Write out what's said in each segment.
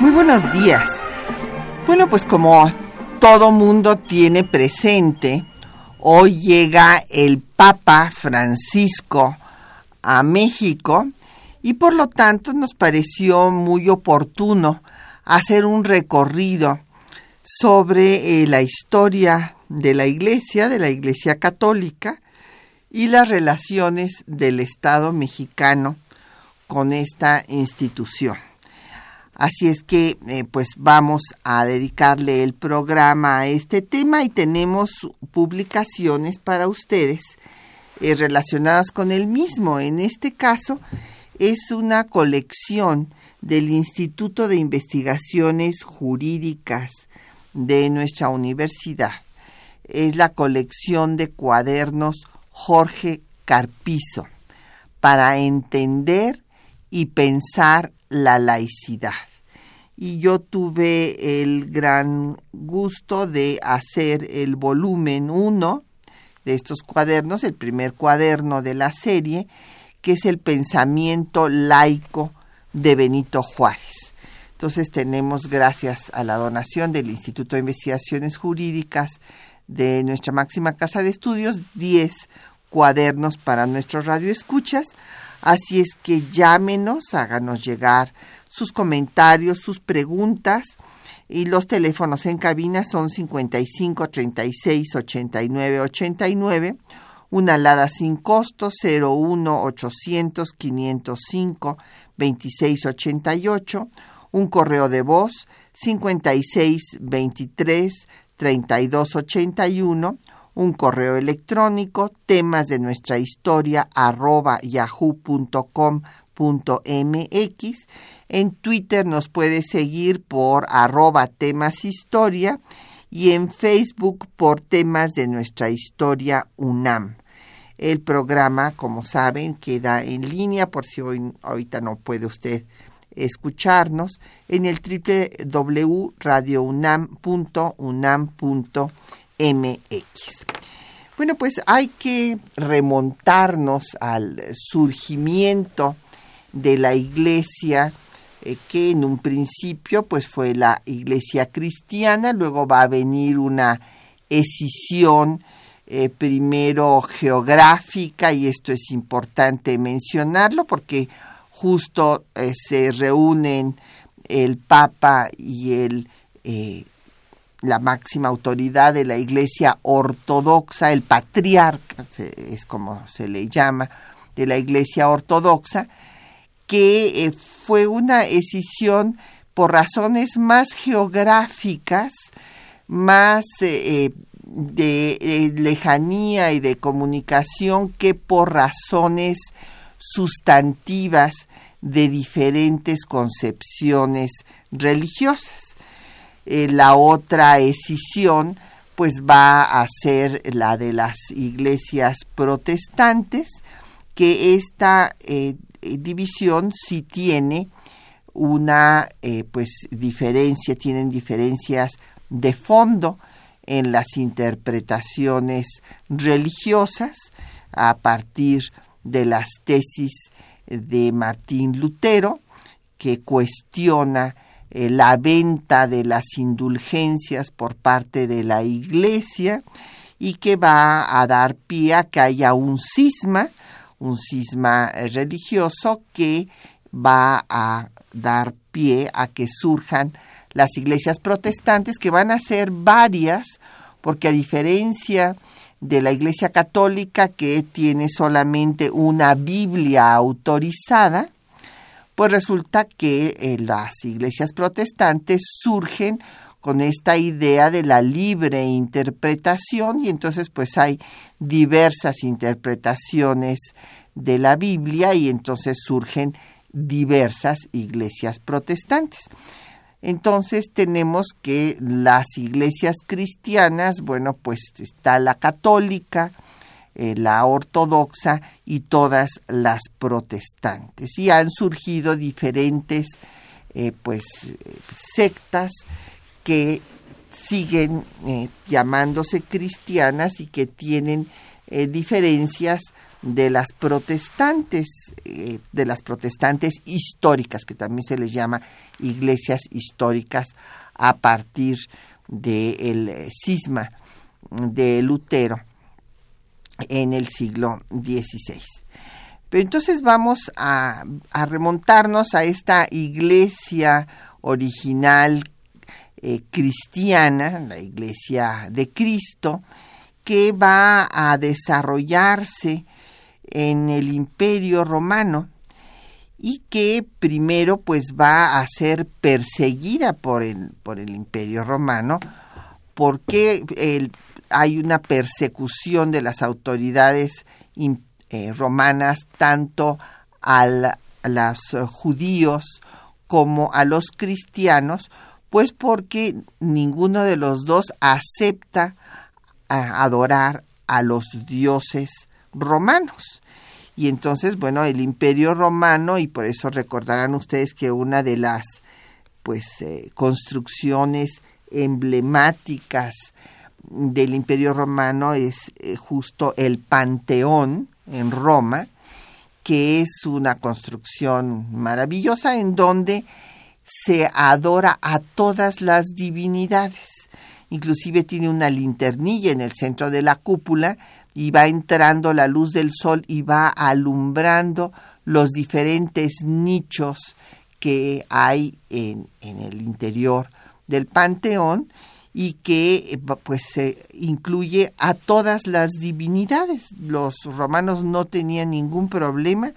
Muy buenos días. Bueno, pues como todo mundo tiene presente, hoy llega el Papa Francisco a México y por lo tanto nos pareció muy oportuno hacer un recorrido sobre eh, la historia de la Iglesia, de la Iglesia Católica y las relaciones del Estado mexicano con esta institución. Así es que eh, pues vamos a dedicarle el programa a este tema y tenemos publicaciones para ustedes eh, relacionadas con el mismo. En este caso es una colección del Instituto de Investigaciones Jurídicas de nuestra universidad. Es la colección de cuadernos Jorge Carpizo para entender y pensar la laicidad. Y yo tuve el gran gusto de hacer el volumen 1 de estos cuadernos, el primer cuaderno de la serie, que es el pensamiento laico de Benito Juárez. Entonces tenemos, gracias a la donación del Instituto de Investigaciones Jurídicas de nuestra máxima casa de estudios, 10 cuadernos para nuestros radioescuchas. Así es que llámenos, háganos llegar sus comentarios, sus preguntas. Y los teléfonos en cabina son 55 36 89 89 una alada sin costo 01 800 505 2688, un correo de voz 56 23 32 81, un correo electrónico temas de nuestra historia arroba yahoo.com.mx. En Twitter nos puede seguir por arroba temas historia y en Facebook por temas de nuestra historia UNAM. El programa, como saben, queda en línea por si hoy, ahorita no puede usted escucharnos en el www.radiounam.unam.mx. Bueno, pues hay que remontarnos al surgimiento de la iglesia eh, que en un principio pues fue la iglesia cristiana, luego va a venir una escisión eh, primero geográfica y esto es importante mencionarlo porque justo eh, se reúnen el Papa y el la máxima autoridad de la Iglesia Ortodoxa, el patriarca, es como se le llama, de la Iglesia Ortodoxa, que eh, fue una escisión por razones más geográficas, más eh, eh, de lejanía y de comunicación que por razones sustantivas de diferentes concepciones religiosas. la otra escisión pues va a ser la de las iglesias protestantes, que esta división sí tiene una eh, pues diferencia, tienen diferencias de fondo en las interpretaciones religiosas a partir de las tesis de Martín Lutero, que cuestiona eh, la venta de las indulgencias por parte de la Iglesia y que va a dar pie a que haya un cisma un cisma eh, religioso que va a dar pie a que surjan las iglesias protestantes, que van a ser varias, porque a diferencia de la Iglesia Católica, que tiene solamente una Biblia autorizada, pues resulta que eh, las iglesias protestantes surgen con esta idea de la libre interpretación y entonces pues hay diversas interpretaciones de la Biblia y entonces surgen diversas iglesias protestantes. Entonces tenemos que las iglesias cristianas, bueno, pues está la católica, eh, la ortodoxa y todas las protestantes. Y han surgido diferentes eh, pues sectas que siguen eh, llamándose cristianas y que tienen diferencias de las protestantes, eh, de las protestantes históricas, que también se les llama iglesias históricas a partir del eh, cisma de Lutero en el siglo XVI. Pero entonces vamos a, remontarnos a esta iglesia original eh, cristiana, la iglesia de Cristo, que va a desarrollarse en el imperio romano y que primero pues va a ser perseguida por el, por el imperio romano porque hay una persecución de las autoridades eh, romanas tanto a los judíos como a los cristianos, pues porque ninguno de los dos acepta adorar a los dioses romanos. Y entonces, bueno, el imperio romano, y por eso recordarán ustedes que una de las pues eh, construcciones emblemáticas del imperio romano es eh, justo el Panteón en Roma, que es una construcción maravillosa en donde se adora a todas las divinidades. Inclusive tiene una linternilla en el centro de la cúpula y va entrando la luz del sol y va alumbrando los diferentes nichos que hay en, el interior del panteón y que eh, pues se incluye a todas las divinidades. Los romanos no tenían ningún problema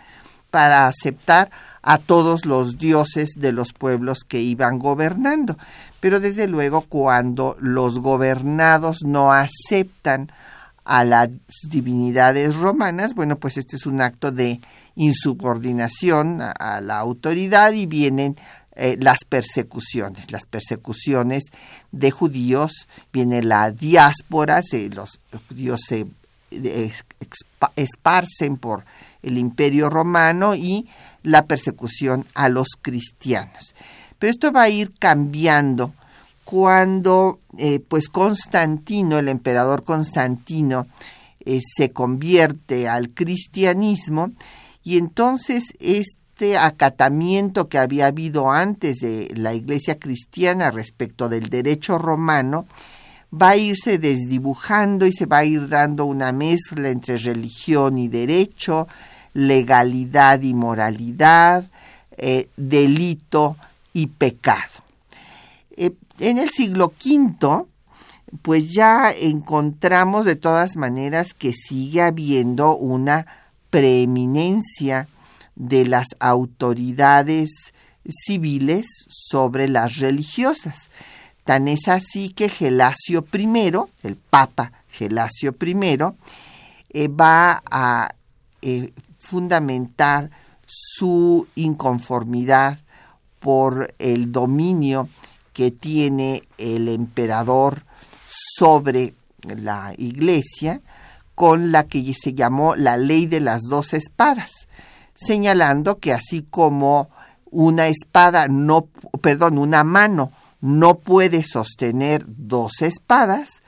para aceptar a todos los dioses de los pueblos que iban gobernando. Pero desde luego cuando los gobernados no aceptan a las divinidades romanas, bueno, pues este es un acto de insubordinación a, la autoridad y vienen eh, las persecuciones, las persecuciones de judíos, viene la diáspora, los, judíos se esparcen por el imperio romano y la persecución a los cristianos. Pero esto va a ir cambiando cuando eh, pues Constantino, el emperador Constantino, eh, se convierte al cristianismo y entonces este acatamiento que había habido antes de la iglesia cristiana respecto del derecho romano va a irse desdibujando y se va a ir dando una mezcla entre religión y derecho, legalidad y moralidad, eh, delito y pecado. En el siglo V, pues ya encontramos de todas maneras que sigue habiendo una preeminencia de las autoridades civiles sobre las religiosas. Tan es así que Gelasio I, el Papa Gelasio I, eh, va a eh, fundamentar su inconformidad por el dominio que tiene el emperador sobre la iglesia, con la que se llamó la ley de las dos espadas, señalando que así como una espada no, perdón, una mano no puede sostener dos espadas,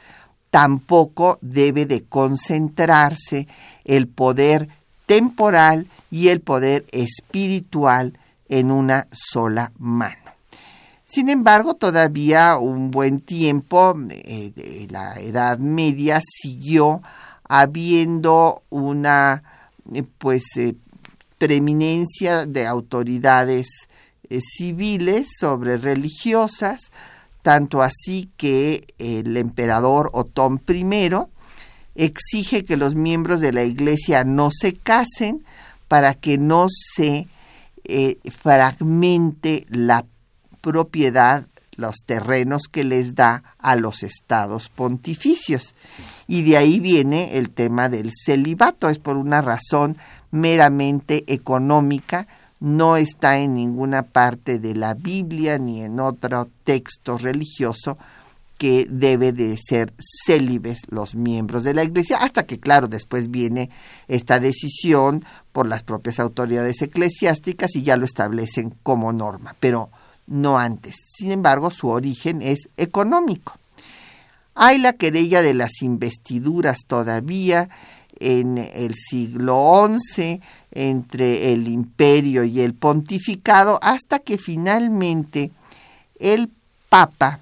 tampoco debe de concentrarse el poder temporal y el poder espiritual en una sola mano. Sin embargo, todavía un buen tiempo, eh, la Edad Media siguió habiendo una eh, pues eh, preeminencia de autoridades civiles sobre religiosas, tanto así que el emperador Otón I exige que los miembros de la iglesia no se casen para que no se fragmente la propiedad los terrenos que les da a los estados pontificios. Y de ahí viene el tema del celibato, es por una razón meramente económica, no está en ninguna parte de la Biblia ni en otro texto religioso que debe de ser célibes los miembros de la Iglesia, hasta que, claro, después viene esta decisión por las propias autoridades eclesiásticas y ya lo establecen como norma, pero no antes. Sin embargo, su origen es económico. Hay la querella de las investiduras todavía en el siglo XI entre el imperio y el pontificado hasta que finalmente el Papa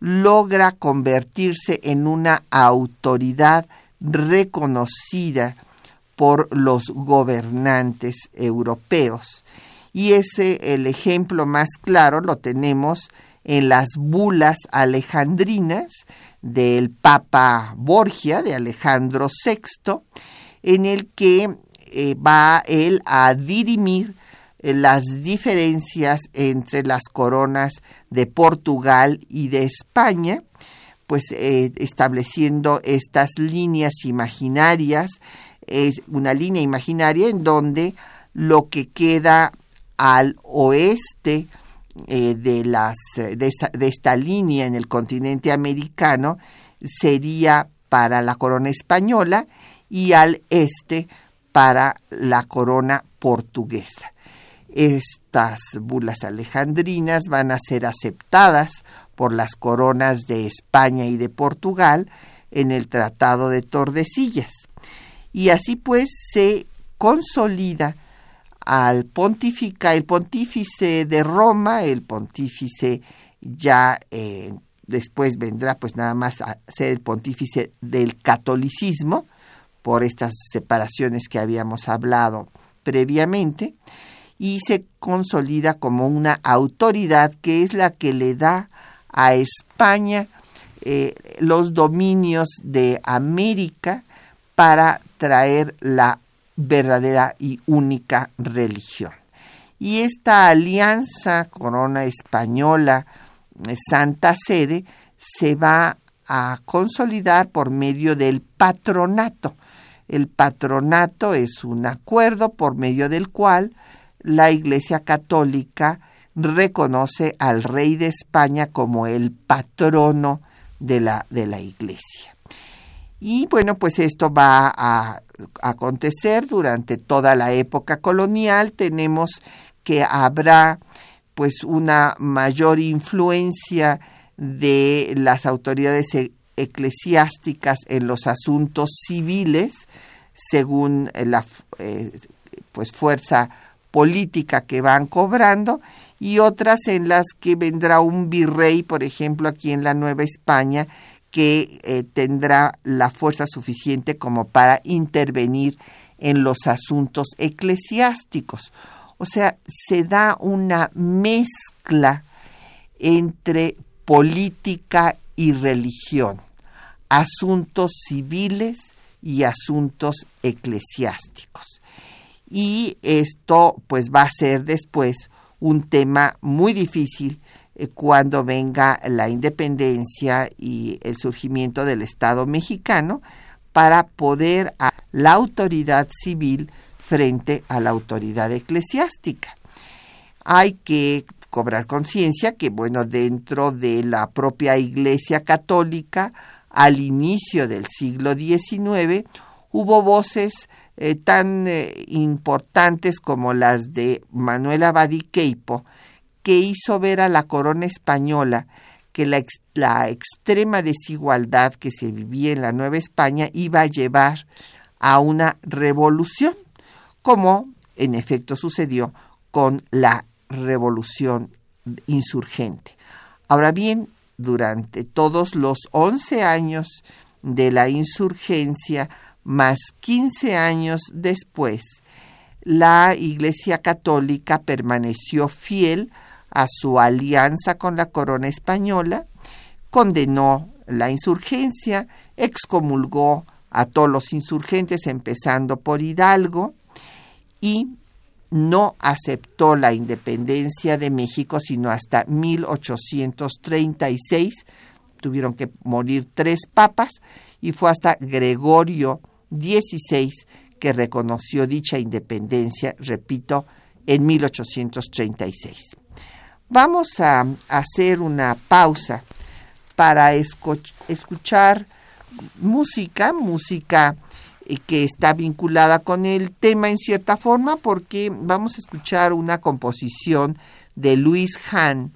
logra convertirse en una autoridad reconocida por los gobernantes europeos. Y ese, el ejemplo más claro, lo tenemos en las bulas alejandrinas del Papa Borgia, de Alejandro VI, en el que eh, va él a dirimir las diferencias entre las coronas de Portugal y de España, pues eh, estableciendo estas líneas imaginarias, es una línea imaginaria en donde lo que queda al oeste eh, de, las, de esta línea en el continente americano sería para la corona española y al este para la corona portuguesa. Estas bulas alejandrinas van a ser aceptadas por las coronas de España y de Portugal en el Tratado de Tordesillas. Y así pues se consolida al el pontífice de Roma, el pontífice ya eh, después vendrá pues nada más a ser el pontífice del catolicismo, por estas separaciones que habíamos hablado previamente, y se consolida como una autoridad que es la que le da a España eh, los dominios de América para traer la verdadera y única religión. Y esta alianza corona española eh, Santa Sede se va a consolidar por medio del patronato. El patronato es un acuerdo por medio del cual la Iglesia Católica reconoce al rey de España como el patrono de la, de la Iglesia. Y bueno, pues esto va a acontecer durante toda la época colonial. Tenemos que habrá pues una mayor influencia de las autoridades e-, eclesiásticas en los asuntos civiles según la eh, pues fuerza política que van cobrando y otras en las que vendrá un virrey, por ejemplo, aquí en la Nueva España, que eh, tendrá la fuerza suficiente como para intervenir en los asuntos eclesiásticos. O sea, se da una mezcla entre política y religión, asuntos civiles y asuntos eclesiásticos y esto pues va a ser después un tema muy difícil eh, cuando venga la independencia y el surgimiento del Estado mexicano para poder a la autoridad civil frente a la autoridad eclesiástica. Hay que cobrar conciencia que, bueno, dentro de la propia Iglesia Católica, al inicio del siglo XIX, hubo voces eh, tan eh, importantes como las de Manuel Abadi Queipo, que hizo ver a la corona española que la, la extrema desigualdad que se vivía en la Nueva España iba a llevar a una revolución, como en efecto sucedió con la revolución insurgente. Ahora bien, durante todos los 11 años de la insurgencia, más 15 años después, la Iglesia Católica permaneció fiel a su alianza con la corona española, condenó la insurgencia, excomulgó a todos los insurgentes, empezando por Hidalgo, y no aceptó la independencia de México sino hasta 1836. Tuvieron que morir tres papas y fue hasta Gregorio 16 que reconoció dicha independencia, repito, en 1836. Vamos a hacer una pausa para escuchar música, música eh, que está vinculada con el tema en cierta forma, porque vamos a escuchar una composición de Luis Hahn.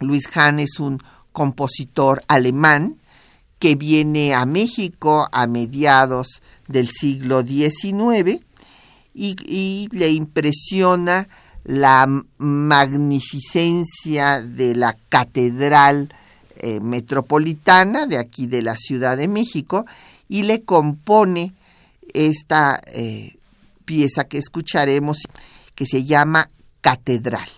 Luis Hahn es un compositor alemán que viene a México a mediados del siglo XIX y, le impresiona la magnificencia de la catedral eh, metropolitana de aquí de la Ciudad de México y le compone esta eh, pieza que escucharemos que se llama Catedral.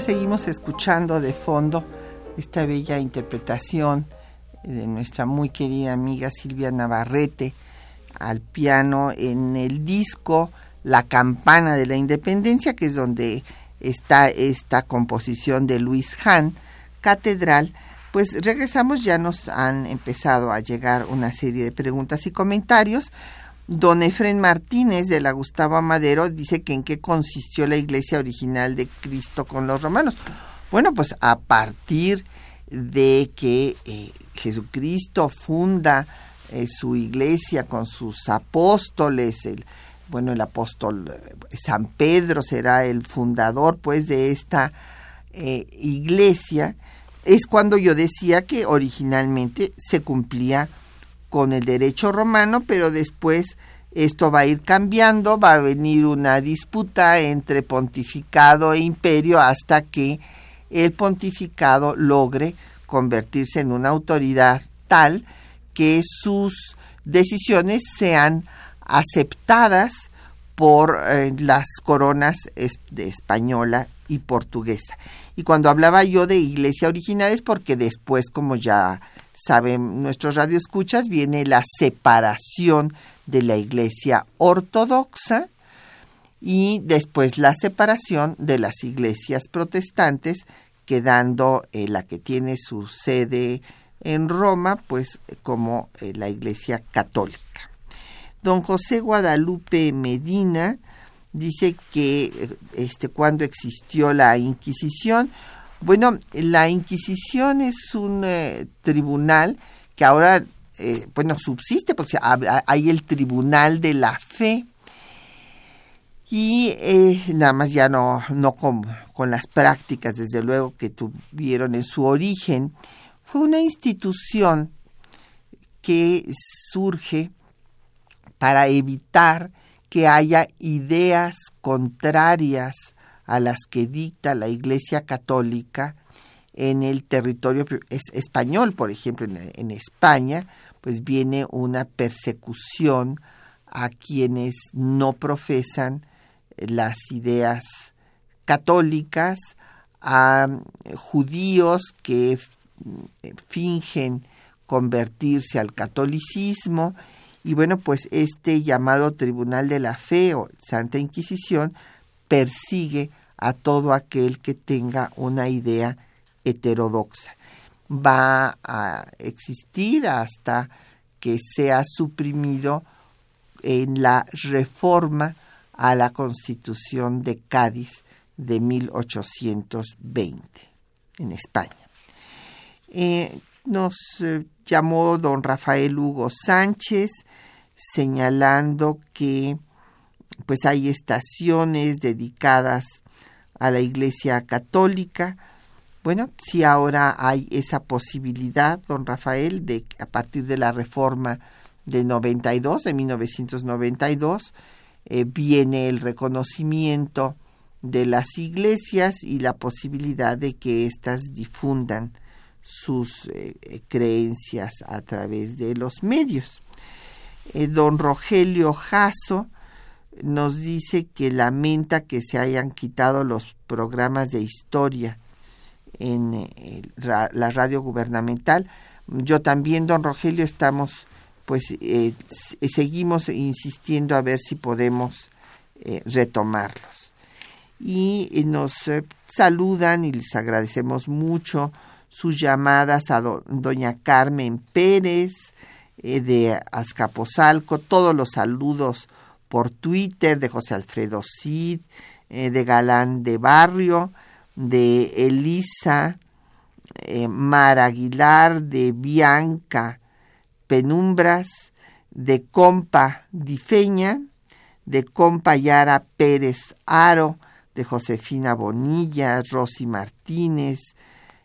Seguimos escuchando de fondo esta bella interpretación de nuestra muy querida amiga Silvia Navarrete al piano en el disco La campana de la independencia, que es donde está esta composición de Luis Hahn, Catedral. Pues regresamos, ya nos han empezado a llegar una serie de preguntas y comentarios. Don Efren Martínez de la Gustavo Amadero dice que en qué consistió la iglesia original de Cristo con los romanos. Bueno, pues a partir de que eh, Jesucristo funda eh, su iglesia con sus apóstoles, el, bueno, el apóstol eh, San Pedro será el fundador pues de esta iglesia, es cuando yo decía que originalmente se cumplía con el derecho romano, pero después esto va a ir cambiando, va a venir una disputa entre pontificado e imperio hasta que el pontificado logre convertirse en una autoridad tal que sus decisiones sean aceptadas por eh, las coronas española y portuguesa. Y cuando hablaba yo de iglesia original es porque después, como ya saben nuestros radioescuchas, viene la separación de la iglesia ortodoxa y después la separación de las iglesias protestantes, quedando eh, la que tiene su sede en Roma, pues como eh, la iglesia católica. Don José Guadalupe Medina dice que eh, este, cuando existió la Inquisición, bueno, la Inquisición es un eh, tribunal que ahora, eh, bueno, subsiste porque hay el Tribunal de la Fe. Y eh, nada más ya no, no con, con las prácticas, desde luego, que tuvieron en su origen, fue una institución que surge para evitar que haya ideas contrarias a las que dicta la Iglesia Católica en el territorio español, por ejemplo, en, España, pues viene una persecución a quienes no profesan las ideas católicas, a judíos que fingen convertirse al catolicismo y bueno, pues este llamado Tribunal de la Fe o Santa Inquisición persigue a todo aquel que tenga una idea heterodoxa. Va a existir hasta que sea suprimido en la reforma a la Constitución de Cádiz de 1820 en España. Eh, nos eh, llamó don Rafael Hugo Sánchez señalando que pues hay estaciones dedicadas a la Iglesia Católica. Bueno, si ahora hay esa posibilidad, don Rafael, de a partir de la reforma de 92, de 1992, eh, viene el reconocimiento de las iglesias y la posibilidad de que éstas difundan sus eh, creencias a través de los medios. Eh, don Rogelio Jasso nos dice que lamenta que se hayan quitado los programas de historia en eh, la radio gubernamental. Yo también, don Rogelio, estamos, pues, seguimos insistiendo a ver si podemos retomarlos. Y nos saludan y les agradecemos mucho sus llamadas a doña Carmen Pérez eh, de Azcapotzalco, todos los saludos por Twitter de José Alfredo Cid, eh, de Galán de Barrio, de Elisa eh, Mar Aguilar, de Bianca Penumbras, de Compa Difeña, de Compa Yara Pérez Aro, de Josefina Bonilla, Rosy Martínez,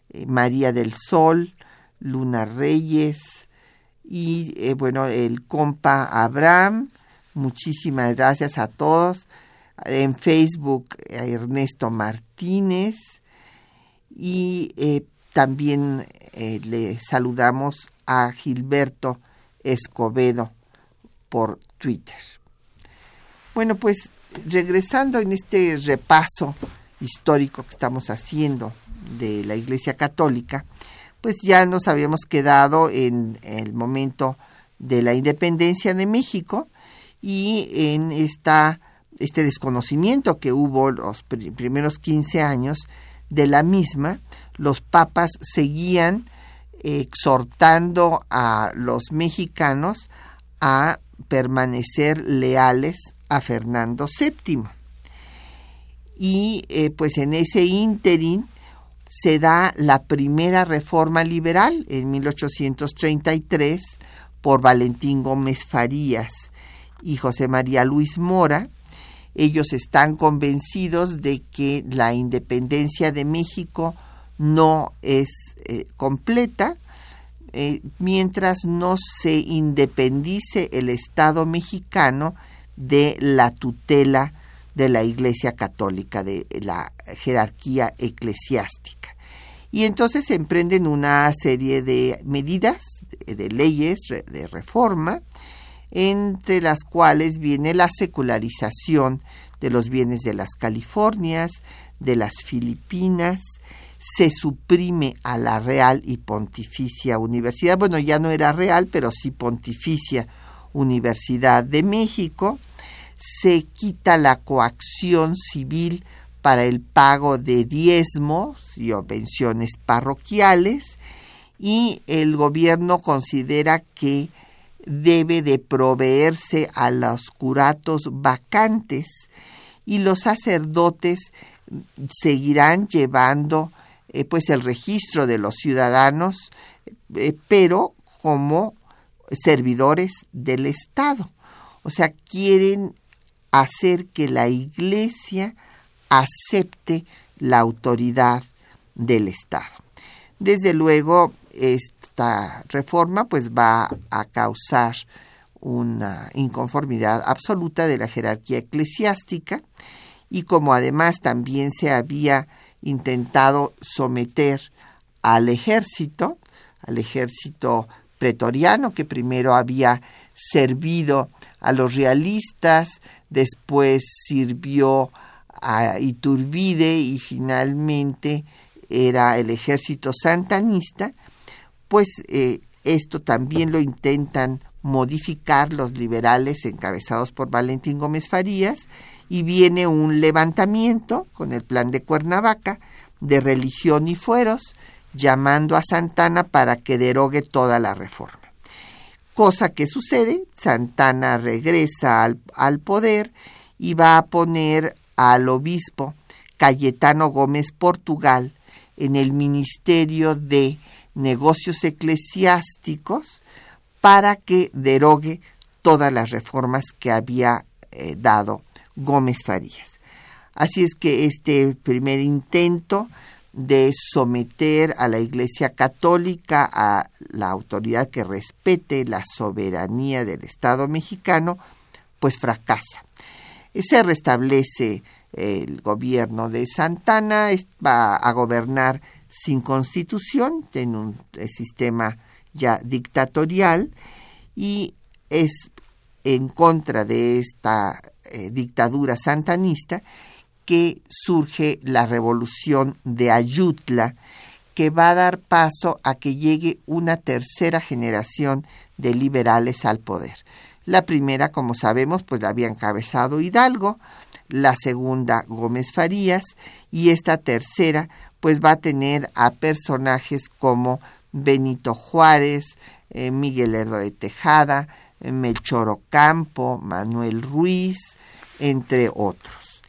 eh, María del Sol, Luna Reyes y bueno, el compa Abraham. Muchísimas gracias a todos. En Facebook a Ernesto Martínez y eh, también le saludamos a Gilberto Escobedo por Twitter. Bueno, pues regresando en este repaso histórico que estamos haciendo de la Iglesia Católica, pues ya nos habíamos quedado en el momento de la independencia de México y en esta, este desconocimiento que hubo los primeros 15 años de la misma, los papas seguían exhortando a los mexicanos a permanecer leales a Fernando VII. Y eh, pues en ese ínterin se da la primera reforma liberal en 1833 por Valentín Gómez Farías y José María Luis Mora. Ellos están convencidos de que la independencia de México no es eh, completa eh, mientras no se independice el Estado mexicano de la tutela de la Iglesia Católica, de la jerarquía eclesiástica. Y entonces emprenden una serie de medidas, de, leyes, de reforma, entre las cuales viene la secularización de los bienes de las Californias, de las Filipinas, se suprime a la Real y Pontificia Universidad, bueno, ya no era real, pero sí Pontificia Universidad de México, se quita la coacción civil para el pago de diezmos y pensiones parroquiales y el gobierno considera que debe de proveerse a los curatos vacantes y los sacerdotes seguirán llevando eh, pues el registro de los ciudadanos eh, pero como servidores del Estado. O sea, quieren hacer que la Iglesia acepte la autoridad del Estado. Desde luego, esta reforma pues va a causar una inconformidad absoluta de la jerarquía eclesiástica y como además también se había intentado someter al ejército, al ejército pretoriano que primero había servido a los realistas, después sirvió a Iturbide y finalmente era el ejército santanista, pues eh, esto también lo intentan modificar los liberales encabezados por Valentín Gómez Farías y viene un levantamiento con el plan de Cuernavaca de religión y fueros llamando a Santana para que derogue toda la reforma. Cosa que sucede, Santana regresa al, al poder y va a poner al obispo Cayetano Gómez Portugal en el Ministerio de Negocios Eclesiásticos para que derogue todas las reformas que había eh, dado Gómez Farías. Así es que este primer intento de someter a la Iglesia Católica a la autoridad que respete la soberanía del Estado mexicano, pues fracasa. Se restablece el gobierno de Santana, va a gobernar sin constitución, en un sistema ya dictatorial, y es en contra de esta eh, dictadura santanista que surge la revolución de Ayutla, que va a dar paso a que llegue una tercera generación de liberales al poder. La primera, como sabemos, pues la había encabezado Hidalgo, la segunda Gómez Farías y esta tercera pues va a tener a personajes como Benito Juárez, eh, Miguel Herdo de Tejada, eh, Melchor Ocampo, Manuel Ruiz, entre otros.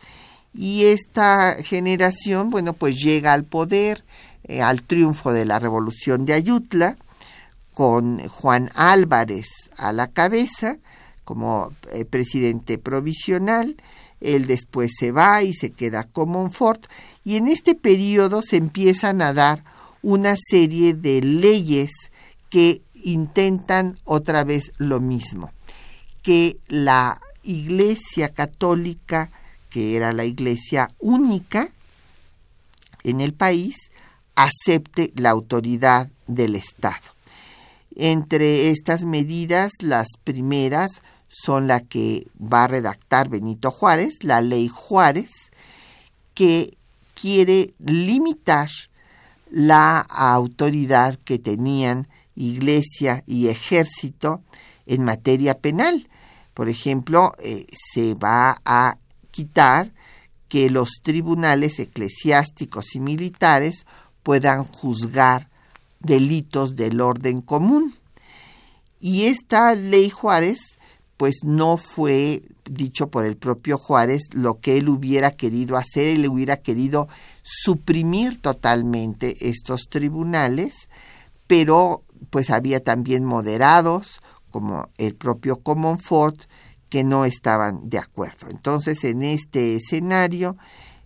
Y esta generación, bueno, pues llega al poder, eh, al triunfo de la revolución de Ayutla, con Juan Álvarez a la cabeza como presidente provisional. Él después se va y se queda con Montfort. Y en este periodo se empiezan a dar una serie de leyes que intentan otra vez lo mismo, que la Iglesia Católica que era la iglesia única en el país, acepte la autoridad del Estado. Entre estas medidas, las primeras son la que va a redactar Benito Juárez, la ley Juárez, que quiere limitar la autoridad que tenían iglesia y ejército en materia penal. Por ejemplo, eh, se va a quitar que los tribunales eclesiásticos y militares puedan juzgar delitos del orden común. Y esta ley Juárez, pues no fue dicho por el propio Juárez lo que él hubiera querido hacer, él hubiera querido suprimir totalmente estos tribunales, pero pues había también moderados, como el propio Comonfort, que no estaban de acuerdo. Entonces, en este escenario,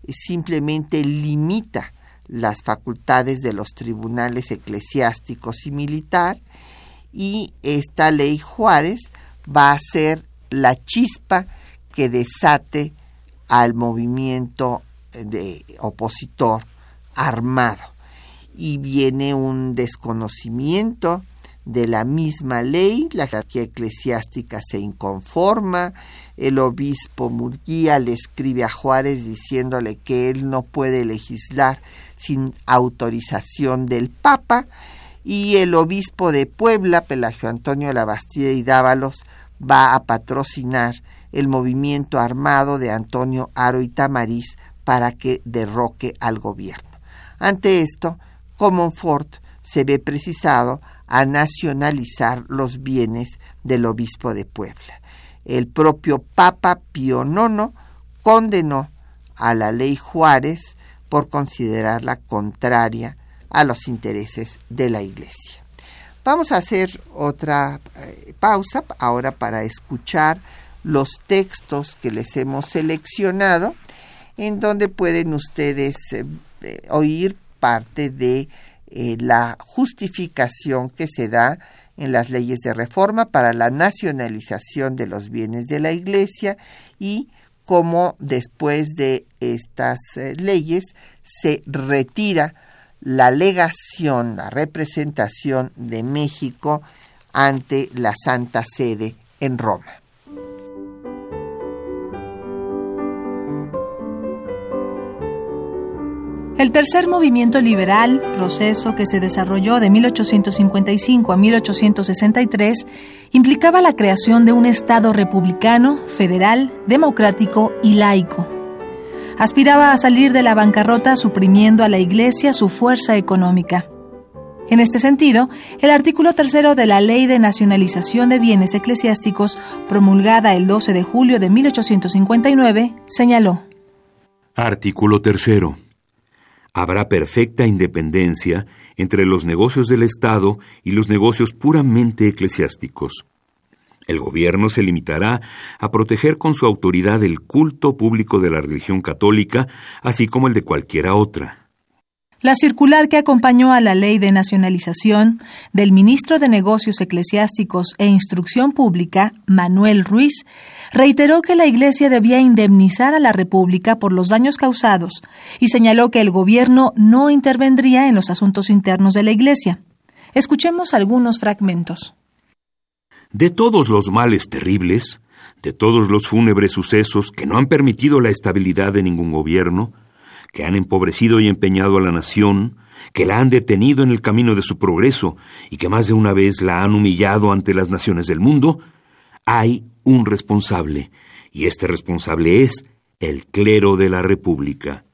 simplemente limita las facultades de los tribunales eclesiásticos y militar y esta ley Juárez va a ser la chispa que desate al movimiento de opositor armado. Y viene un desconocimiento de la misma ley, la jerarquía eclesiástica se inconforma, el obispo Murguía le escribe a Juárez diciéndole que él no puede legislar sin autorización del Papa, y el obispo de Puebla, Pelagio Antonio Labastida y Dávalos, va a patrocinar el movimiento armado de Antonio Aro y Tamariz para que derroque al gobierno. Ante esto, Comonfort se ve precisado a nacionalizar los bienes del obispo de Puebla. El propio Papa Pío IX condenó a la ley Juárez por considerarla contraria a los intereses de la Iglesia. Vamos a hacer otra eh, pausa ahora para escuchar los textos que les hemos seleccionado, en donde pueden ustedes eh, eh, oír parte de la justificación que se da en las leyes de reforma para la nacionalización de los bienes de la Iglesia y cómo después de estas leyes se retira la legación, la representación de México ante la Santa Sede en Roma. El tercer movimiento liberal, proceso que se desarrolló de 1855 a 1863, implicaba la creación de un Estado republicano, federal, democrático y laico aspiraba a salir de la bancarrota suprimiendo a la Iglesia su fuerza económica. En este sentido, el artículo tercero de la Ley de Nacionalización de Bienes Eclesiásticos, promulgada el 12 de julio de 1859, señaló. Artículo tercero. Habrá perfecta independencia entre los negocios del Estado y los negocios puramente eclesiásticos. El gobierno se limitará a proteger con su autoridad el culto público de la religión católica, así como el de cualquiera otra. La circular que acompañó a la ley de nacionalización del ministro de Negocios Eclesiásticos e Instrucción Pública, Manuel Ruiz, reiteró que la Iglesia debía indemnizar a la República por los daños causados y señaló que el gobierno no intervendría en los asuntos internos de la Iglesia. Escuchemos algunos fragmentos. De todos los males terribles, de todos los fúnebres sucesos que no han permitido la estabilidad de ningún gobierno, que han empobrecido y empeñado a la nación, que la han detenido en el camino de su progreso y que más de una vez la han humillado ante las naciones del mundo, hay un responsable, y este responsable es el clero de la República.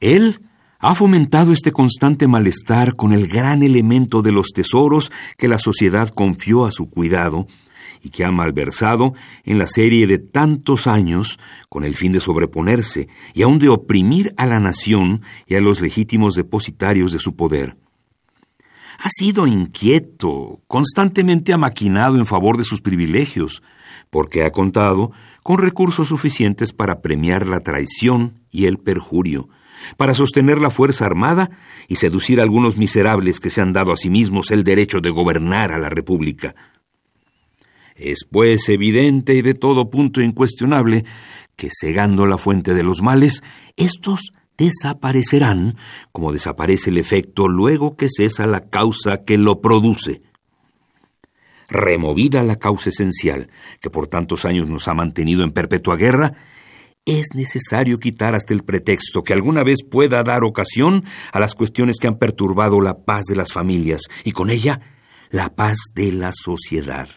Él ha fomentado este constante malestar con el gran elemento de los tesoros que la sociedad confió a su cuidado y que ha malversado en la serie de tantos años con el fin de sobreponerse y aun de oprimir a la nación y a los legítimos depositarios de su poder. Ha sido inquieto, constantemente ha maquinado en favor de sus privilegios, porque ha contado con recursos suficientes para premiar la traición y el perjurio, para sostener la fuerza armada y seducir a algunos miserables que se han dado a sí mismos el derecho de gobernar a la República. Es pues evidente y de todo punto incuestionable que, cegando la fuente de los males, estos desaparecerán como desaparece el efecto luego que cesa la causa que lo produce. Removida la causa esencial, que por tantos años nos ha mantenido en perpetua guerra, es necesario quitar hasta el pretexto que alguna vez pueda dar ocasión a las cuestiones que han perturbado la paz de las familias y con ella la paz de la sociedad.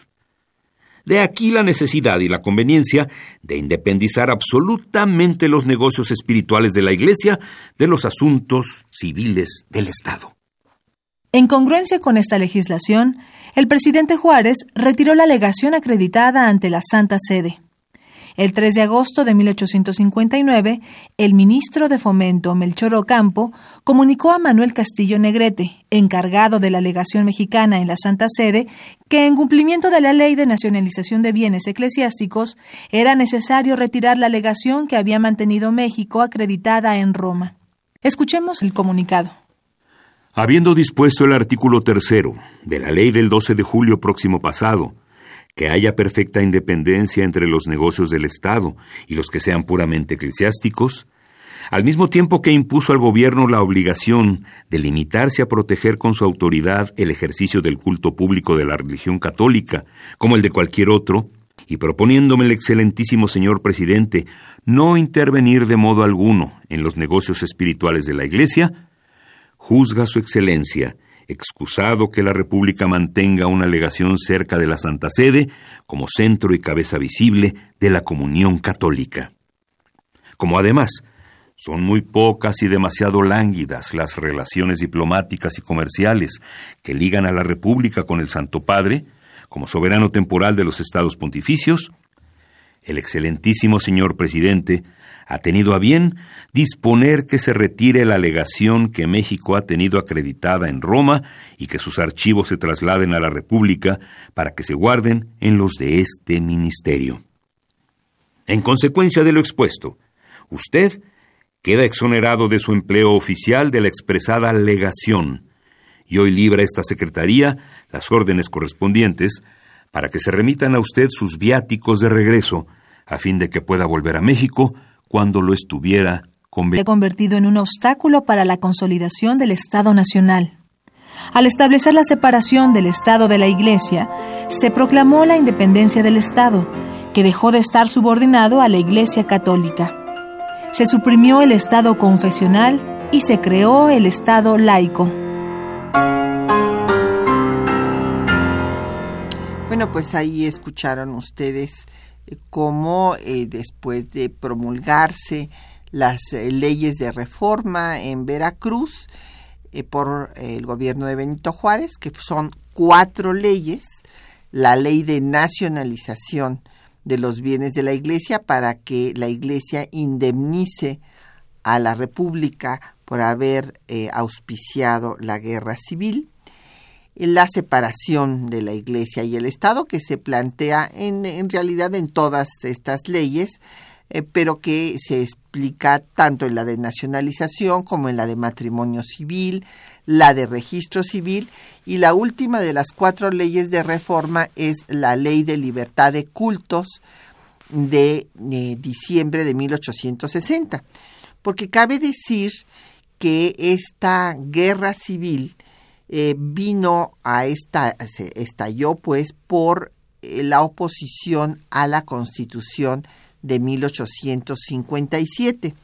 De aquí la necesidad y la conveniencia de independizar absolutamente los negocios espirituales de la Iglesia de los asuntos civiles del Estado. En congruencia con esta legislación, el presidente Juárez retiró la alegación acreditada ante la Santa Sede. El 3 de agosto de 1859, el ministro de Fomento, Melchor Ocampo, comunicó a Manuel Castillo Negrete, encargado de la legación mexicana en la Santa Sede, que en cumplimiento de la ley de nacionalización de bienes eclesiásticos, era necesario retirar la legación que había mantenido México acreditada en Roma. Escuchemos el comunicado. Habiendo dispuesto el artículo tercero de la ley del 12 de julio próximo pasado, que haya perfecta independencia entre los negocios del Estado y los que sean puramente eclesiásticos, al mismo tiempo que impuso al gobierno la obligación de limitarse a proteger con su autoridad el ejercicio del culto público de la religión católica, como el de cualquier otro, y proponiéndome el excelentísimo señor presidente no intervenir de modo alguno en los negocios espirituales de la Iglesia, juzga su excelencia excusado que la República mantenga una legación cerca de la Santa Sede como centro y cabeza visible de la comunión católica. Como además son muy pocas y demasiado lánguidas las relaciones diplomáticas y comerciales que ligan a la República con el Santo Padre, como soberano temporal de los estados pontificios, el excelentísimo señor presidente ha tenido a bien disponer que se retire la alegación que México ha tenido acreditada en Roma y que sus archivos se trasladen a la República para que se guarden en los de este ministerio. En consecuencia de lo expuesto, usted queda exonerado de su empleo oficial de la expresada legación y hoy libra esta Secretaría las órdenes correspondientes para que se remitan a usted sus viáticos de regreso a fin de que pueda volver a México cuando lo estuviera convertido en un obstáculo para la consolidación del Estado Nacional. Al establecer la separación del Estado de la Iglesia, se proclamó la independencia del Estado, que dejó de estar subordinado a la Iglesia Católica. Se suprimió el Estado confesional y se creó el Estado laico. Bueno, pues ahí escucharon ustedes eh, cómo eh, después de promulgarse las eh, leyes de reforma en Veracruz por el gobierno de Benito Juárez, que son cuatro leyes, la ley de nacionalización de los bienes de la Iglesia para que la Iglesia indemnice a la República por haber auspiciado la guerra civil, la separación de la Iglesia y el Estado que se plantea en, en realidad en todas estas leyes, eh, pero que se explica tanto en la de nacionalización como en la de matrimonio civil, la de registro civil y la última de las cuatro leyes de reforma es la Ley de Libertad de Cultos de eh, diciembre de 1860. Porque cabe decir que esta guerra civil eh, vino a esta, estalló pues por eh, la oposición a la constitución de 1857.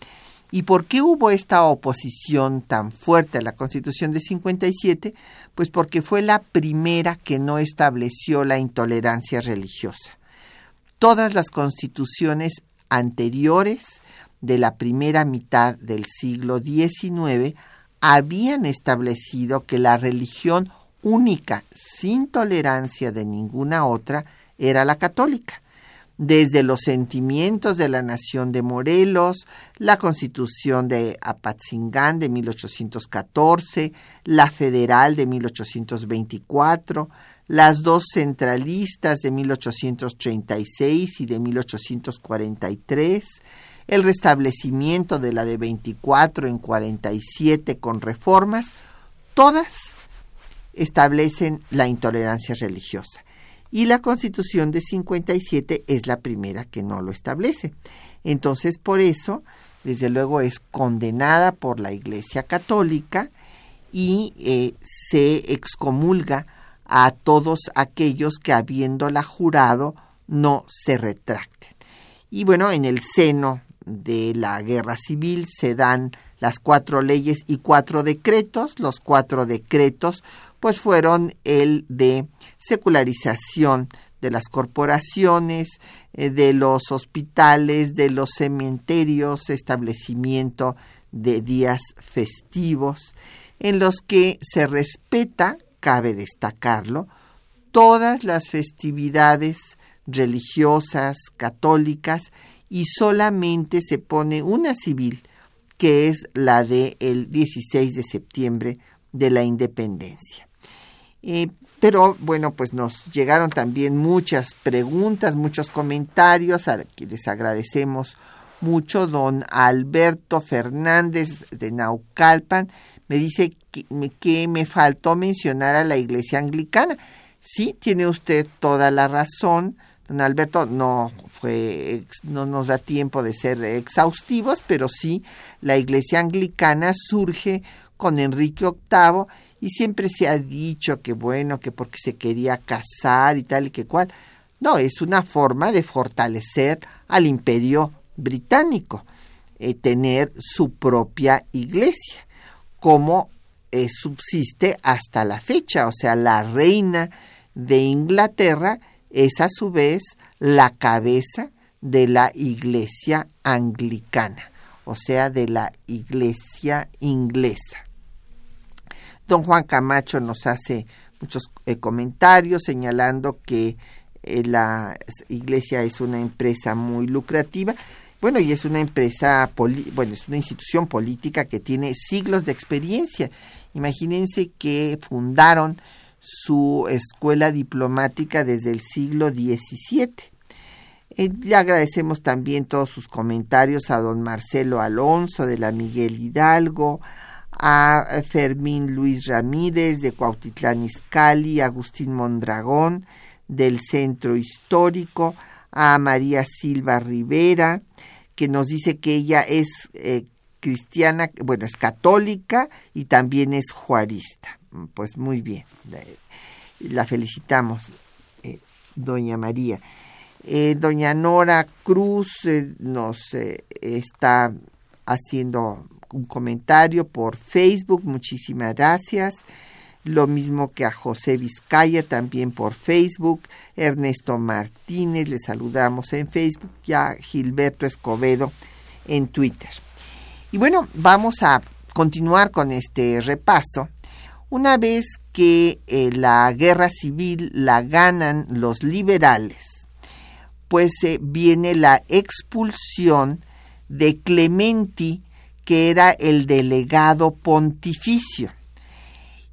¿Y por qué hubo esta oposición tan fuerte a la Constitución de 57? Pues porque fue la primera que no estableció la intolerancia religiosa. Todas las constituciones anteriores de la primera mitad del siglo XIX habían establecido que la religión única, sin tolerancia de ninguna otra, era la católica. Desde los sentimientos de la nación de Morelos, la constitución de Apatzingán de 1814, la federal de 1824, las dos centralistas de 1836 y de 1843, el restablecimiento de la de 24 en 47 con reformas, todas establecen la intolerancia religiosa. Y la constitución de 57 es la primera que no lo establece. Entonces, por eso, desde luego, es condenada por la Iglesia Católica y eh, se excomulga a todos aquellos que habiéndola jurado no se retracten. Y bueno, en el seno de la guerra civil se dan las cuatro leyes y cuatro decretos. Los cuatro decretos pues fueron el de secularización de las corporaciones, eh, de los hospitales, de los cementerios, establecimiento de días festivos, en los que se respeta, cabe destacarlo, todas las festividades religiosas, católicas y solamente se pone una civil, que es la del el 16 de septiembre de la independencia. Eh, pero bueno, pues nos llegaron también muchas preguntas, muchos comentarios, a quienes agradecemos mucho. Don Alberto Fernández de Naucalpan me dice que, que me faltó mencionar a la iglesia anglicana. Sí, tiene usted toda la razón. Don Alberto, no fue, no nos da tiempo de ser exhaustivos, pero sí la Iglesia anglicana surge con Enrique VIII y siempre se ha dicho que bueno, que porque se quería casar y tal y que cual. No, es una forma de fortalecer al imperio británico, eh, tener su propia iglesia, como eh, subsiste hasta la fecha. O sea, la reina de Inglaterra es a su vez la cabeza de la iglesia anglicana, o sea, de la iglesia inglesa. Don Juan Camacho nos hace muchos eh, comentarios señalando que eh, la iglesia es una empresa muy lucrativa. Bueno, y es una empresa, bueno, es una institución política que tiene siglos de experiencia. Imagínense que fundaron su escuela diplomática desde el siglo XVII. Eh, le agradecemos también todos sus comentarios a don Marcelo Alonso de la Miguel Hidalgo, a Fermín Luis Ramírez de Cuautitlán Izcalli, Agustín Mondragón del Centro Histórico, a María Silva Rivera, que nos dice que ella es eh, cristiana, bueno, es católica y también es juarista. Pues muy bien, la felicitamos, eh, doña María. Eh, doña Nora Cruz nos está haciendo un comentario por Facebook, muchísimas gracias. Lo mismo que a José Vizcaya también por Facebook, Ernesto Martínez, le saludamos en Facebook, y a Gilberto Escobedo en Twitter. Y bueno, vamos a continuar con este repaso. Una vez que eh, la guerra civil la ganan los liberales, pues eh, viene la expulsión de Clementi, que era el delegado pontificio.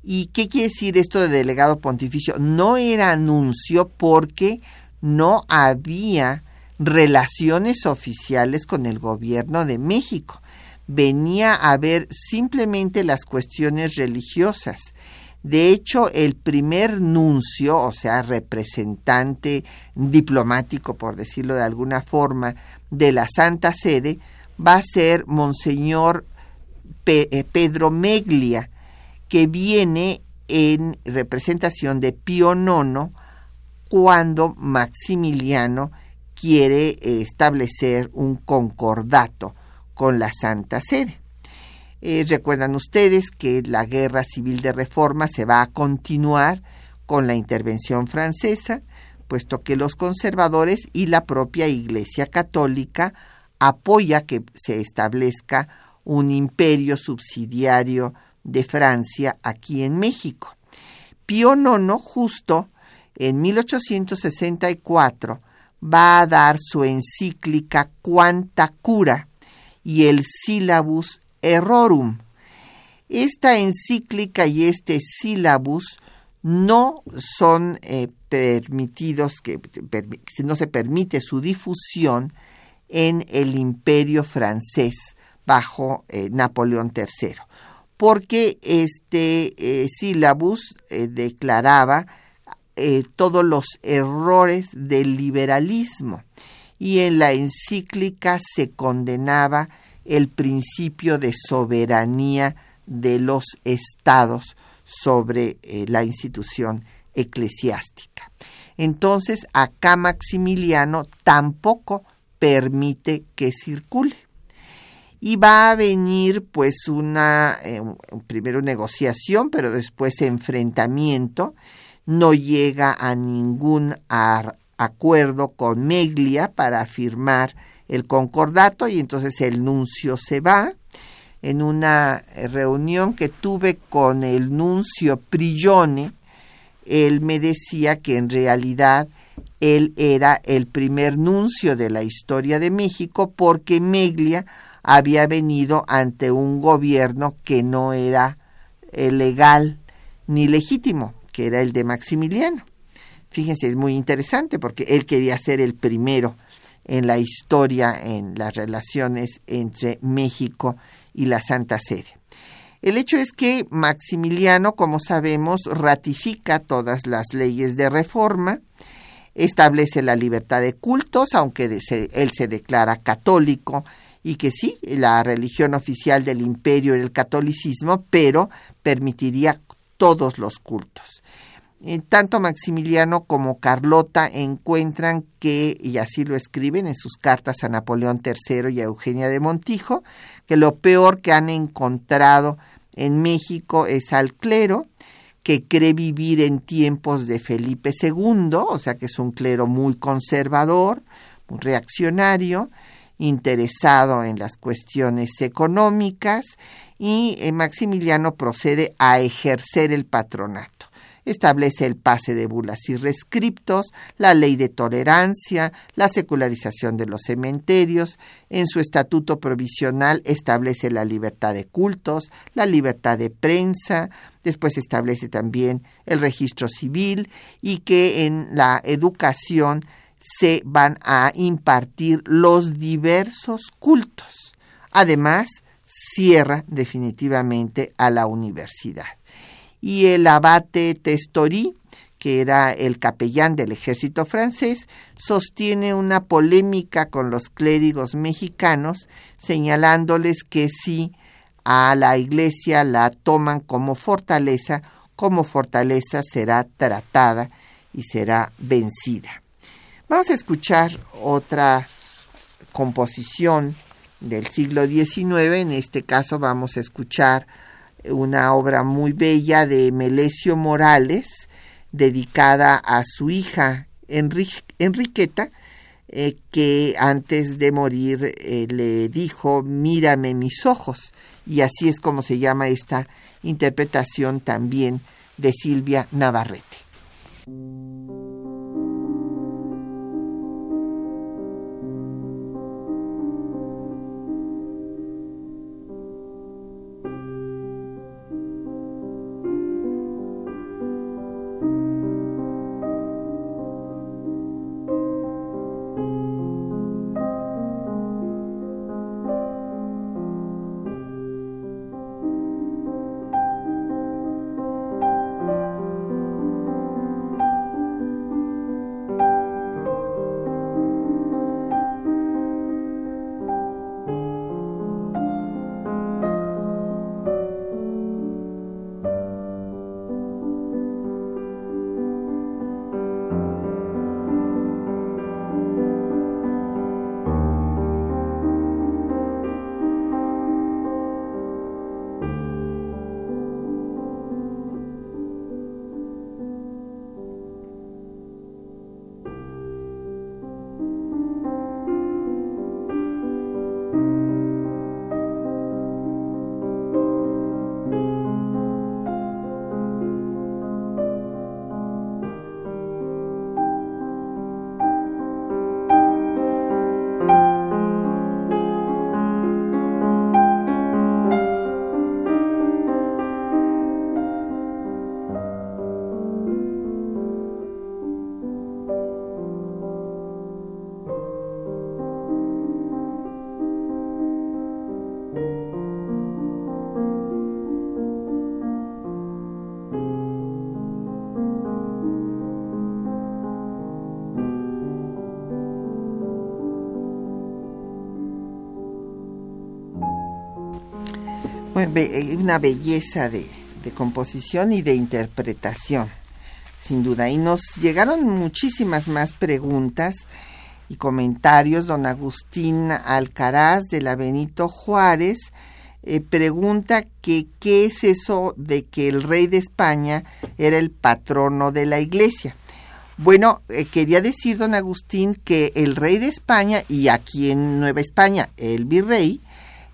¿Y qué quiere decir esto de delegado pontificio? No era anuncio porque no había relaciones oficiales con el gobierno de México. Venía a ver simplemente las cuestiones religiosas. De hecho, el primer nuncio, o sea, representante diplomático, por decirlo de alguna forma, de la Santa Sede, va a ser Monseñor eh, Pedro Meglia, que viene en representación de Pío IX cuando Maximiliano quiere establecer un concordato con la Santa Sede. Eh, recuerdan ustedes que la guerra civil de reforma se va a continuar con la intervención francesa, puesto que los conservadores y la propia Iglesia Católica apoya que se establezca un imperio subsidiario de Francia aquí en México. Pío IX, justo en 1864, va a dar su encíclica Quanta Cura y el Syllabus Errorum. Esta encíclica y este sílabus no son eh, permitidos, que no se permite su difusión en el imperio francés bajo eh, Napoleón III porque este eh, sílabus eh, declaraba todos los errores del liberalismo y en la encíclica se condenaba el principio de soberanía de los estados sobre la institución eclesiástica. Entonces, acá Maximiliano tampoco permite que circule. Y va a venir pues una eh, primero negociación pero después enfrentamiento. No llega a ningún acuerdo con Meglia para firmar el concordato y entonces el nuncio se va en una reunión que tuve con el nuncio Prigione él me decía que en realidad él era el primer nuncio de la historia de México porque Meglia había venido ante un gobierno que no era eh, legal ni legítimo, que era el de Maximiliano. Fíjense, es muy interesante porque él quería ser el primero en la historia, en las relaciones entre México y la Santa Sede. El hecho es que Maximiliano, como sabemos, ratifica todas las leyes de reforma, establece la libertad de cultos, aunque él se declara católico y que sí, la religión oficial del imperio era el catolicismo, pero permitiría todos los cultos. Eh, tanto Maximiliano como Carlota encuentran que, y así lo escriben en sus cartas a Napoleón III y a Eugenia de Montijo, que lo peor que han encontrado en México es al clero, que cree vivir en tiempos de Felipe II, o sea que es un clero muy conservador, muy reaccionario, interesado en las cuestiones económicas y eh, Maximiliano procede a ejercer el patronato. Establece el pase de bulas y rescriptos, la ley de tolerancia, la secularización de los cementerios. En su estatuto provisional establece la libertad de cultos, la libertad de prensa, después establece también el registro civil y que en la educación se van a impartir los diversos cultos. Además, cierra definitivamente a la universidad. Y el abate Testori, que era el capellán del ejército francés, sostiene una polémica con los clérigos mexicanos, señalándoles que si a la iglesia la toman como fortaleza, como fortaleza será tratada y será vencida. Vamos a escuchar otra composición del siglo XIX, en este caso vamos a escuchar una obra muy bella de Melesio Morales, dedicada a su hija Enriqueta, eh, que antes de morir eh, le dijo, mírame mis ojos, y así es como se llama esta interpretación también de Silvia Navarrete. Eh, una belleza de, composición y de interpretación, sin duda. Y nos llegaron muchísimas más preguntas y comentarios. Don Agustín Alcaraz de la Benito Juárez eh, pregunta que qué es eso de que el rey de España era el patrono de la iglesia. Bueno, eh, quería decir, don Agustín, que el rey de España y aquí en Nueva España el virrey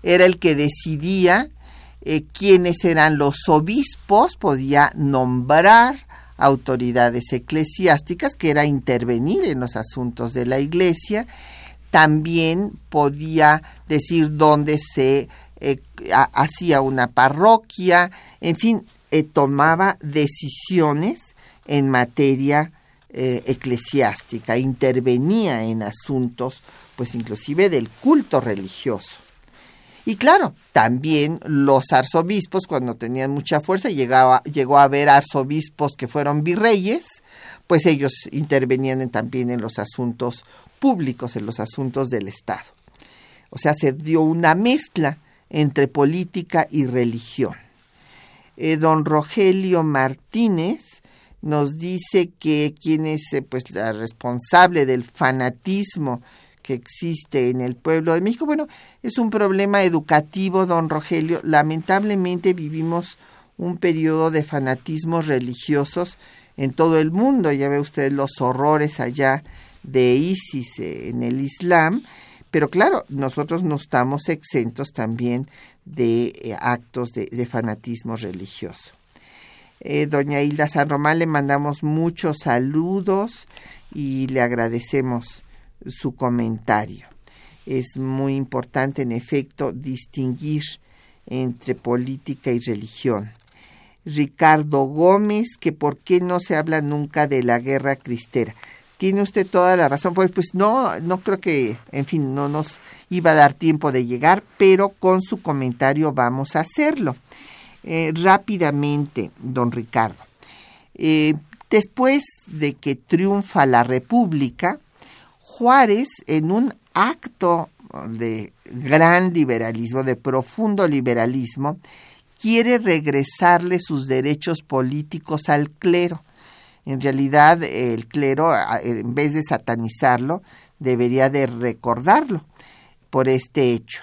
era el que decidía eh, quiénes eran los obispos, podía nombrar autoridades eclesiásticas, que era intervenir en los asuntos de la iglesia, también podía decir dónde se eh, hacía una parroquia, en fin, eh, tomaba decisiones en materia eclesiástica, intervenía en asuntos, pues inclusive del culto religioso. Y claro, también los arzobispos, cuando tenían mucha fuerza, llegaba, llegó a haber arzobispos que fueron virreyes, pues ellos intervenían también en los asuntos públicos, en los asuntos del Estado. O sea, se dio una mezcla entre política y religión. Eh, don Rogelio Martínez nos dice que quien es eh, pues la responsable del fanatismo que existe en el pueblo de México. Bueno, es un problema educativo, don Rogelio. Lamentablemente vivimos un periodo de fanatismos religiosos en todo el mundo. Ya ve usted los horrores allá de ISIS eh, en el Islam. Pero claro, nosotros no estamos exentos también de eh, actos de, fanatismo religioso. Eh, doña Hilda San Román le mandamos muchos saludos y le agradecemos su comentario. Es muy importante, en efecto, distinguir entre política y religión. Ricardo Gómez, que por qué no se habla nunca de la guerra cristera. tiene usted toda la razón. Pues, pues no, no creo que, en fin, no nos iba a dar tiempo de llegar, pero con su comentario vamos a hacerlo. Eh, rápidamente, don Ricardo. Eh, después de que triunfa la República, Juárez, en un acto de gran liberalismo, de profundo liberalismo, quiere regresarle sus derechos políticos al clero. En realidad, el clero, en vez de satanizarlo, debería de recordarlo por este hecho.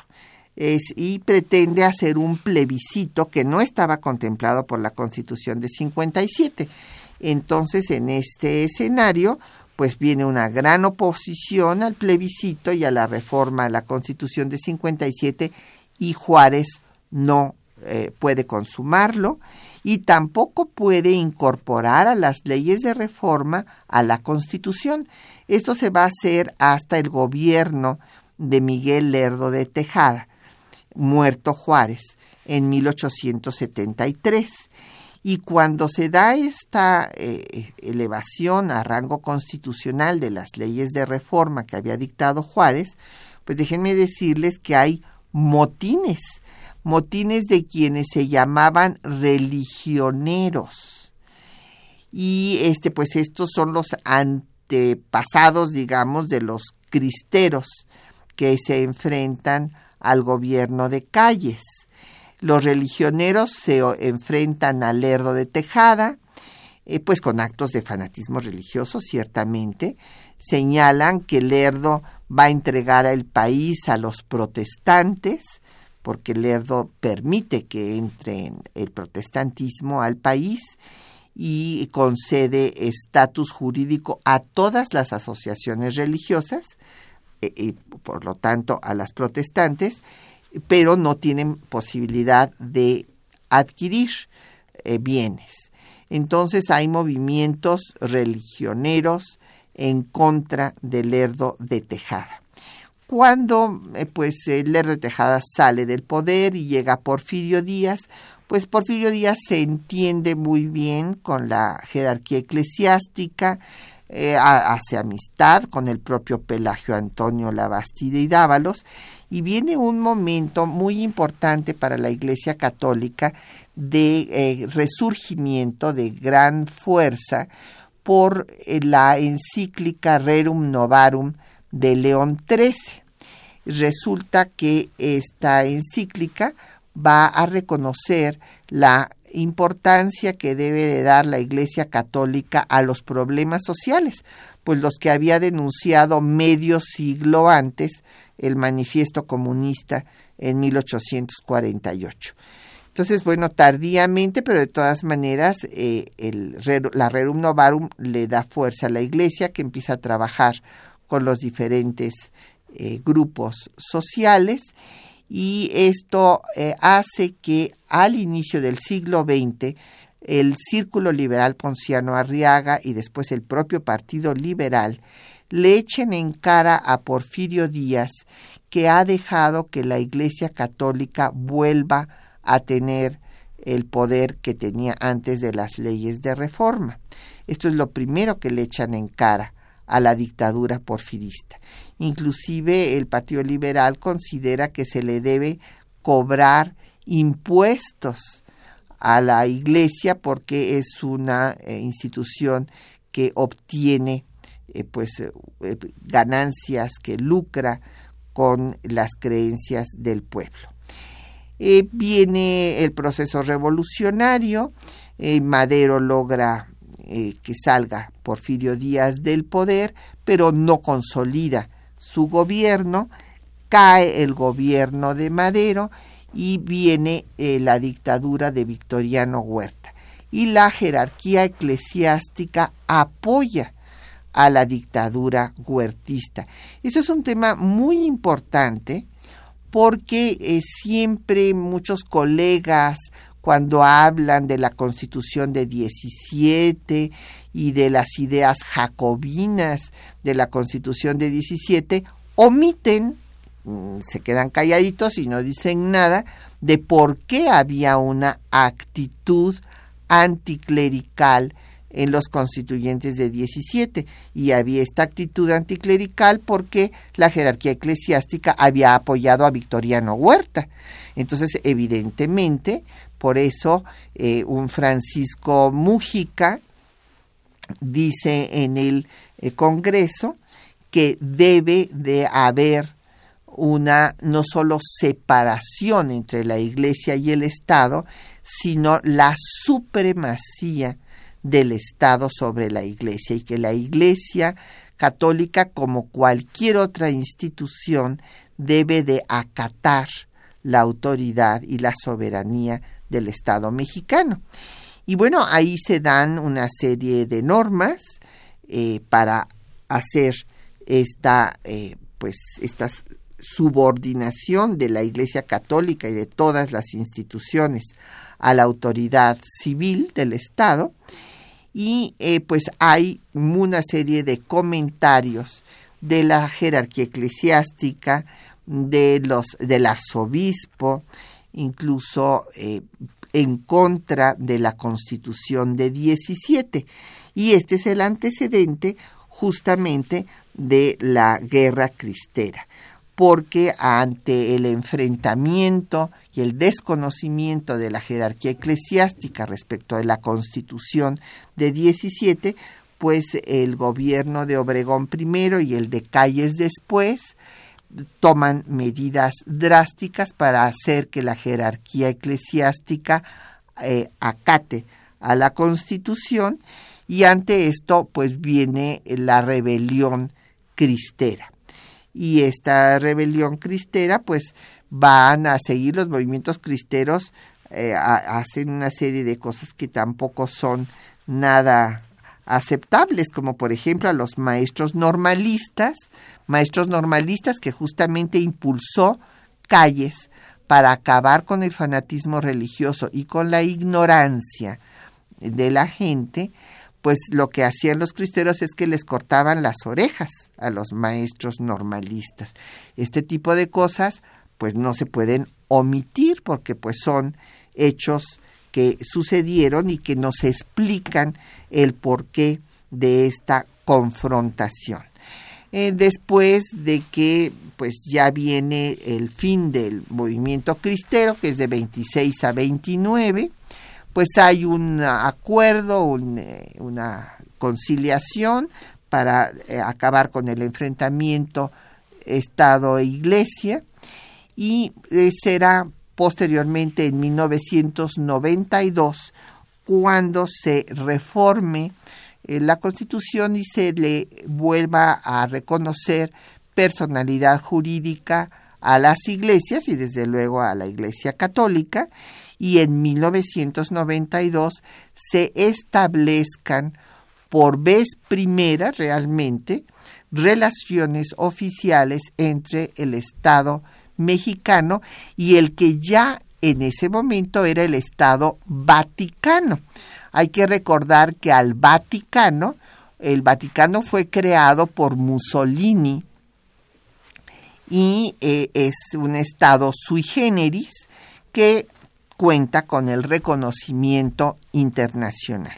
Es, y pretende hacer un plebiscito que no estaba contemplado por la Constitución de 57. Entonces, en este escenario, pues viene una gran oposición al plebiscito y a la reforma a la Constitución de 57 y Juárez no eh, puede consumarlo y tampoco puede incorporar a las leyes de reforma a la Constitución. Esto se va a hacer hasta el gobierno de Miguel Lerdo de Tejada, muerto Juárez, en 1873. Y cuando se da esta eh, elevación a rango constitucional de las leyes de reforma que había dictado Juárez, pues déjenme decirles que hay motines motines de quienes se llamaban religioneros. Y este, pues estos son los antepasados, digamos, de los cristeros que se enfrentan al gobierno de calles. Los religioneros se enfrentan al Lerdo de Tejada, eh, pues con actos de fanatismo religioso, ciertamente. Señalan que Lerdo va a entregar el país a los protestantes, porque Lerdo permite que entre el protestantismo al país y concede estatus jurídico a todas las asociaciones religiosas, y e, por lo tanto a las protestantes, pero no tienen posibilidad de adquirir eh, bienes. Entonces hay movimientos religioneros en contra del Lerdo de Tejada. Cuando eh, pues el Lerdo de Tejada sale del poder y llega Porfirio Díaz, pues Porfirio Díaz se entiende muy bien con la jerarquía eclesiástica, eh, hace amistad con el propio Pelagio Antonio Labastida y Dávalos, y viene un momento muy importante para la Iglesia Católica de eh, resurgimiento de gran fuerza por la encíclica Rerum Novarum de León XIII. Resulta que esta encíclica va a reconocer la importancia que debe de dar la Iglesia Católica a los problemas sociales, pues los que había denunciado medio siglo antes el manifiesto comunista en 1848. Entonces, bueno, tardíamente, pero de todas maneras, eh, el, la Rerum Novarum le da fuerza a la Iglesia que empieza a trabajar con los diferentes eh, grupos sociales y esto eh, hace que al inicio del siglo XX el Círculo Liberal Ponciano Arriaga y después el propio Partido Liberal le echen en cara a Porfirio Díaz que ha dejado que la Iglesia Católica vuelva a tener el poder que tenía antes de las leyes de reforma. Esto es lo primero que le echan en cara a la dictadura porfirista. Inclusive el Partido Liberal considera que se le debe cobrar impuestos a la Iglesia porque es una eh, institución que obtiene eh, pues eh, ganancias que lucra con las creencias del pueblo. viene el proceso revolucionario, Madero logra que salga Porfirio Díaz del poder, pero no consolida su gobierno, cae el gobierno de Madero y viene eh, la dictadura de Victoriano Huerta. Y la jerarquía eclesiástica apoya a la dictadura huertista. Eso es un tema muy importante porque eh, siempre muchos colegas cuando hablan de la constitución de 17 y de las ideas jacobinas de la constitución de 17, omiten, se quedan calladitos y no dicen nada de por qué había una actitud anticlerical en los constituyentes de 17 y había esta actitud anticlerical porque la jerarquía eclesiástica había apoyado a Victoriano Huerta. Entonces, evidentemente, por eso eh, un Francisco Mújica dice en el eh, Congreso que debe de haber una no solo separación entre la Iglesia y el Estado, sino la supremacía del Estado sobre la Iglesia y que la Iglesia católica, como cualquier otra institución, debe de acatar la autoridad y la soberanía del Estado mexicano. Y bueno, ahí se dan una serie de normas eh, para hacer esta, eh, pues, esta subordinación de la Iglesia Católica y de todas las instituciones a la autoridad civil del Estado y eh, pues hay una serie de comentarios de la jerarquía eclesiástica, de los, del arzobispo, incluso eh, en contra de la constitución de 17. Y este es el antecedente justamente de la guerra cristera porque ante el enfrentamiento y el desconocimiento de la jerarquía eclesiástica respecto de la Constitución de 17, pues el gobierno de Obregón primero y el de Calles después toman medidas drásticas para hacer que la jerarquía eclesiástica eh, acate a la Constitución y ante esto pues viene la rebelión cristera y esta rebelión cristera pues van a seguir los movimientos cristeros eh, hacen una serie de cosas que tampoco son nada aceptables como por ejemplo a los maestros normalistas maestros normalistas que justamente impulsó calles para acabar con el fanatismo religioso y con la ignorancia de la gente pues lo que hacían los cristeros es que les cortaban las orejas a los maestros normalistas. Este tipo de cosas pues no se pueden omitir porque pues son hechos que sucedieron y que nos explican el porqué de esta confrontación. Eh, después de que pues ya viene el fin del movimiento cristero, que es de 26 a 29, pues hay un acuerdo, eh, una conciliación para eh, acabar con el enfrentamiento Estado e Iglesia y eh, será posteriormente en 1992 cuando se reforme la Constitución y se le vuelva a reconocer personalidad jurídica a las iglesias y desde luego a la Iglesia Católica y en 1992 se establezcan por vez primera realmente relaciones oficiales entre el Estado mexicano y el que ya en ese momento era el Estado Vaticano. Hay que recordar que al Vaticano, el Vaticano fue creado por Mussolini y eh, es un Estado sui generis que cuenta con el reconocimiento internacional.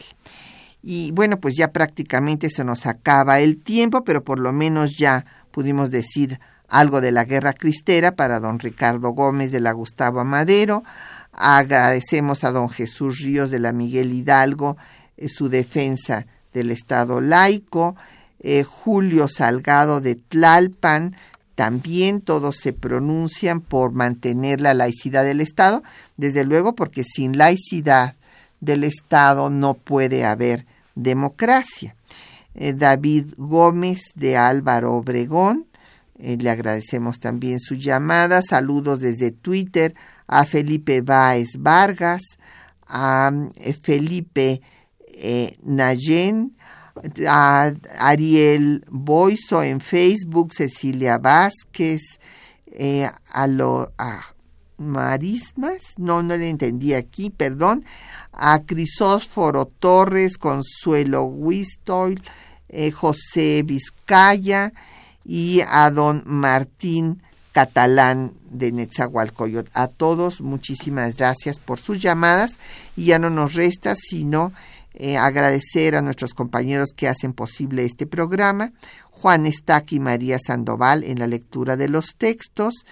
Y bueno, pues ya prácticamente se nos acaba el tiempo, pero por lo menos ya pudimos decir algo de la guerra cristera para don Ricardo Gómez de la Gustavo Amadero. Agradecemos a don Jesús Ríos de la Miguel Hidalgo eh, su defensa del Estado laico. Eh, Julio Salgado de Tlalpan también todos se pronuncian por mantener la laicidad del Estado, desde luego porque sin laicidad del Estado no puede haber democracia. Eh, David Gómez de Álvaro Obregón, eh, le agradecemos también su llamada. Saludos desde Twitter a Felipe Báez Vargas, a eh, Felipe Nayen, a Ariel Boiso en Facebook, Cecilia Vázquez, eh, a, lo, Marismas, no, no le entendí aquí, perdón, a Crisósforo Torres, Consuelo Wistoil, eh, José Vizcaya y a don Martín Catalán de Netzahualcoyot. A todos, muchísimas gracias por sus llamadas. Y ya no nos resta sino eh, agradecer a nuestros compañeros que hacen posible este programa, Juan Estac y María Sandoval en la lectura de los textos,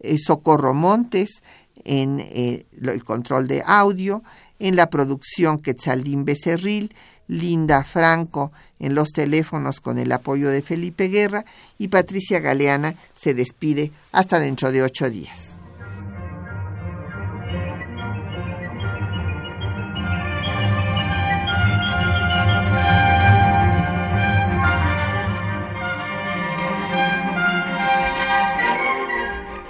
eh, Socorro Montes en eh, el control de audio, en la producción Quetzalín Becerril, Linda Franco en los teléfonos con el apoyo de Felipe Guerra y Patricia Galeana se despide hasta dentro de ocho días.